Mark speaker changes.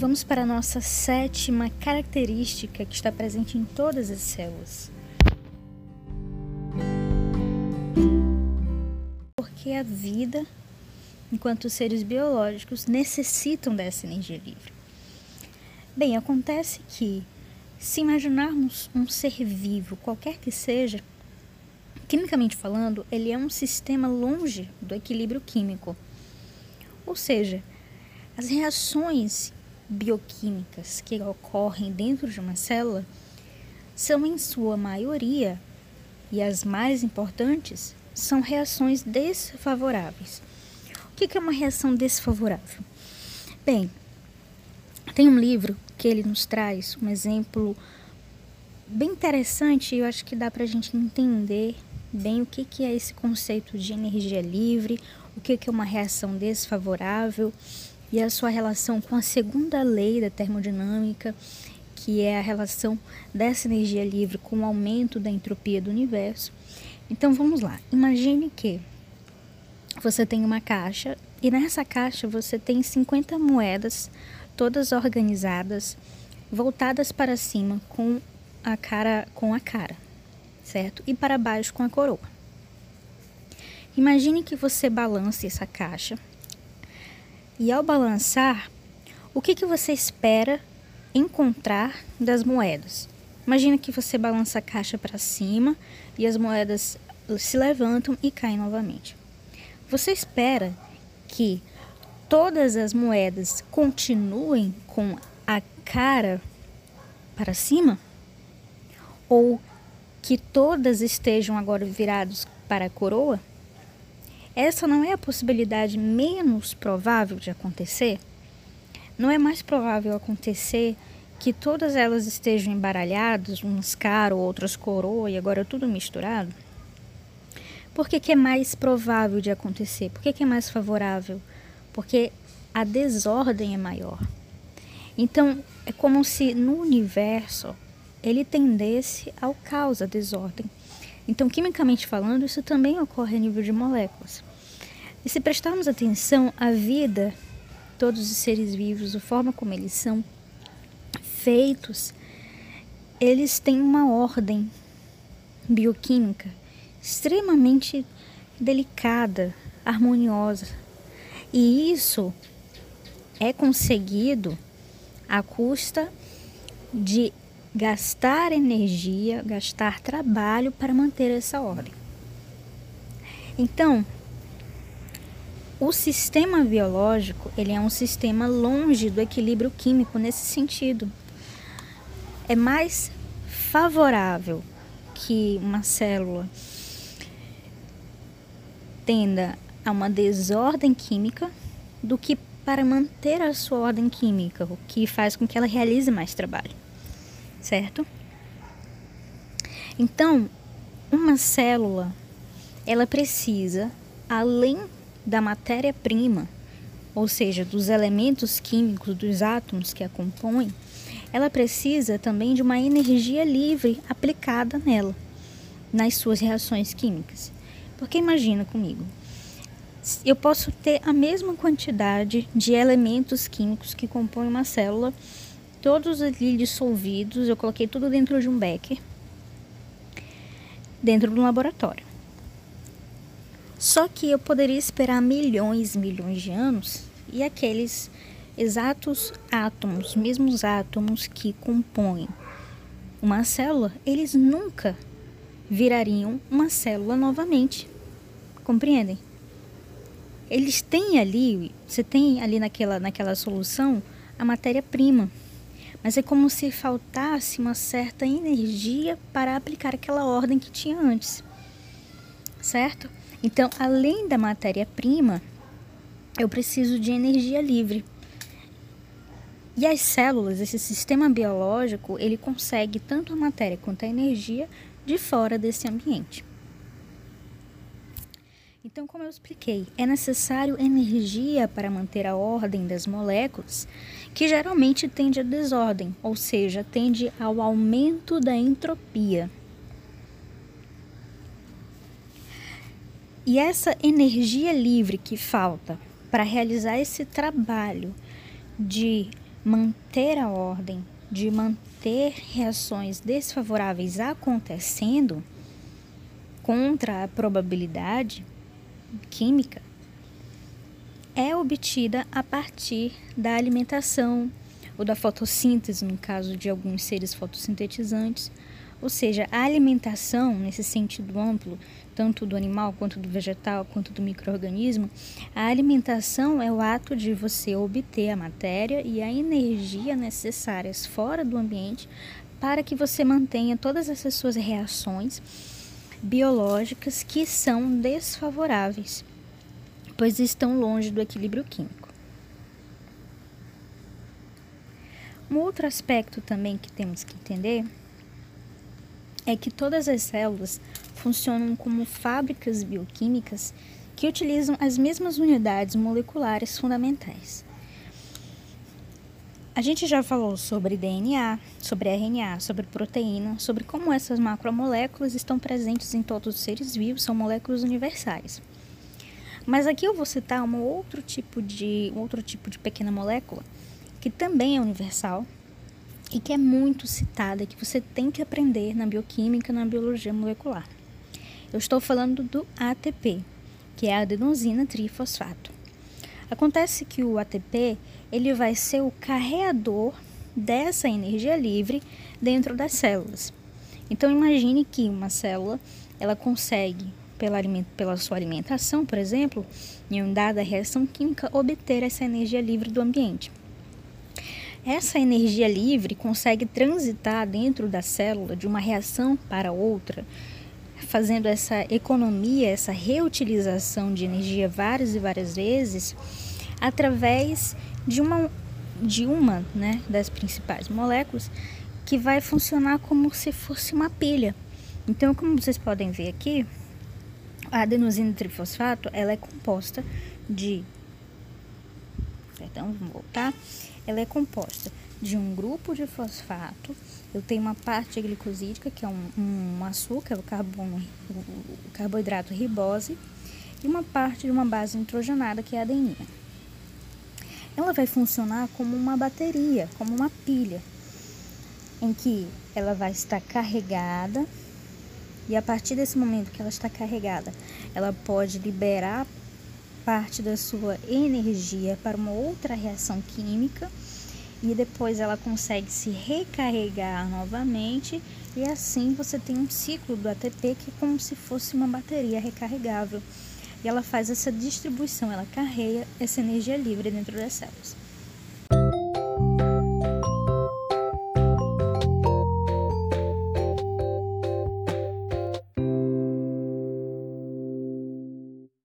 Speaker 1: Vamos para a nossa sétima característica que está presente em todas as células. Porque a vida, enquanto seres biológicos, necessitam dessa energia livre. Bem, acontece que, se imaginarmos um ser vivo, qualquer que seja, quimicamente falando, ele é um sistema longe do equilíbrio químico. Ou seja, as reações bioquímicas que ocorrem dentro de uma célula são, em sua maioria, e as mais importantes, são reações desfavoráveis. O que é uma reação desfavorável? Bem, tem um livro que ele nos traz um exemplo bem interessante e eu acho que dá para a gente entender bem o que, que é esse conceito de energia livre, o que, que é uma reação desfavorável e a sua relação com a segunda lei da termodinâmica, que é a relação dessa energia livre com o aumento da entropia do universo. Então vamos lá. Imagine que você tem uma caixa e nessa caixa você tem 50 moedas, todas organizadas, voltadas para cima com a cara com a cara, certo? E para baixo com a coroa. Imagine que você balance essa caixa e ao balançar, o que, que você espera encontrar das moedas? Imagina que você balança a caixa para cima e as moedas se levantam e caem novamente. Você espera que todas as moedas continuem com a cara para cima? Ou que todas estejam agora viradas para a coroa? Essa não é a possibilidade menos provável de acontecer? Não é mais provável acontecer que todas elas estejam embaralhadas, umas cara, outras coroa e agora tudo misturado? Por que, que é mais provável de acontecer? Por que, que é mais favorável? Porque a desordem é maior. Então, é como se no universo ele tendesse ao caos, à desordem. Então, quimicamente falando, isso também ocorre a nível de moléculas. E se prestarmos atenção, a vida, todos os seres vivos, a forma como eles são feitos, eles têm uma ordem bioquímica extremamente delicada, harmoniosa. E isso é conseguido à custa de gastar energia, gastar trabalho para manter essa ordem. Então, o sistema biológico, ele é um sistema longe do equilíbrio químico nesse sentido. É mais favorável que uma célula tenda a uma desordem química do que para manter a sua ordem química, o que faz com que ela realize mais trabalho certo? Então, uma célula, ela precisa, além da matéria-prima, ou seja, dos elementos químicos, dos átomos que a compõem, ela precisa também de uma energia livre aplicada nela, nas suas reações químicas. Porque imagina comigo, eu posso ter a mesma quantidade de elementos químicos que compõem uma célula todos ali dissolvidos, eu coloquei tudo dentro de um becker, dentro de um laboratório. Só que eu poderia esperar milhões e milhões de anos e aqueles exatos átomos, mesmos átomos que compõem uma célula, eles nunca virariam uma célula novamente. Compreendem? Eles têm ali, você tem ali naquela, naquela solução a matéria-prima mas é como se faltasse uma certa energia para aplicar aquela ordem que tinha antes. Certo? Então, além da matéria-prima, eu preciso de energia livre. E as células, esse sistema biológico, ele consegue tanto a matéria quanto a energia de fora desse ambiente. Então, como eu expliquei, é necessário energia para manter a ordem das moléculas, que geralmente tende à desordem, ou seja, tende ao aumento da entropia. E essa energia livre que falta para realizar esse trabalho de manter a ordem, de manter reações desfavoráveis acontecendo contra a probabilidade química, é obtida a partir da alimentação ou da fotossíntese, no caso de alguns seres fotossintetizantes. Ou seja, a alimentação, nesse sentido amplo, tanto do animal quanto do vegetal, quanto do microorganismo, a alimentação é o ato de você obter a matéria e a energia necessárias fora do ambiente para que você mantenha todas essas suas reações biológicas que são desfavoráveis, pois estão longe do equilíbrio químico. Um outro aspecto também que temos que entender é que todas as células funcionam como fábricas bioquímicas que utilizam as mesmas unidades moleculares fundamentais. A gente já falou sobre DNA, sobre RNA, sobre proteína, sobre como essas macromoléculas estão presentes em todos os seres vivos, são moléculas universais. Mas aqui eu vou citar um outro tipo de, outro tipo de pequena molécula que também é universal e que é muito citada, que você tem que aprender na bioquímica, na biologia molecular. Eu estou falando do ATP, que é a adenosina trifosfato. Acontece que o ATP ele vai ser o carreador dessa energia livre dentro das células. Então imagine que uma célula ela consegue pela, pela sua alimentação, por exemplo, em uma dada reação química, obter essa energia livre do ambiente. Essa energia livre consegue transitar dentro da célula de uma reação para outra, fazendo essa economia, essa reutilização de energia várias e várias vezes, através de uma, de uma né, das principais moléculas que vai funcionar como se fosse uma pilha. Então, como vocês podem ver aqui, a adenosina trifosfato ela é composta de perdão, vamos voltar ela é composta de um grupo de fosfato, eu tenho uma parte glicosídica, que é um, um açúcar, o, carbono, o carboidrato ribose, e uma parte de uma base nitrogenada, que é a adenina. Ela vai funcionar como uma bateria, como uma pilha, em que ela vai estar carregada, e a partir desse momento que ela está carregada, ela pode liberar parte da sua energia para uma outra reação química e depois ela consegue se recarregar novamente e assim você tem um ciclo do ATP que é como se fosse uma bateria recarregável. E ela faz essa distribuição, ela carrega essa energia livre dentro das células.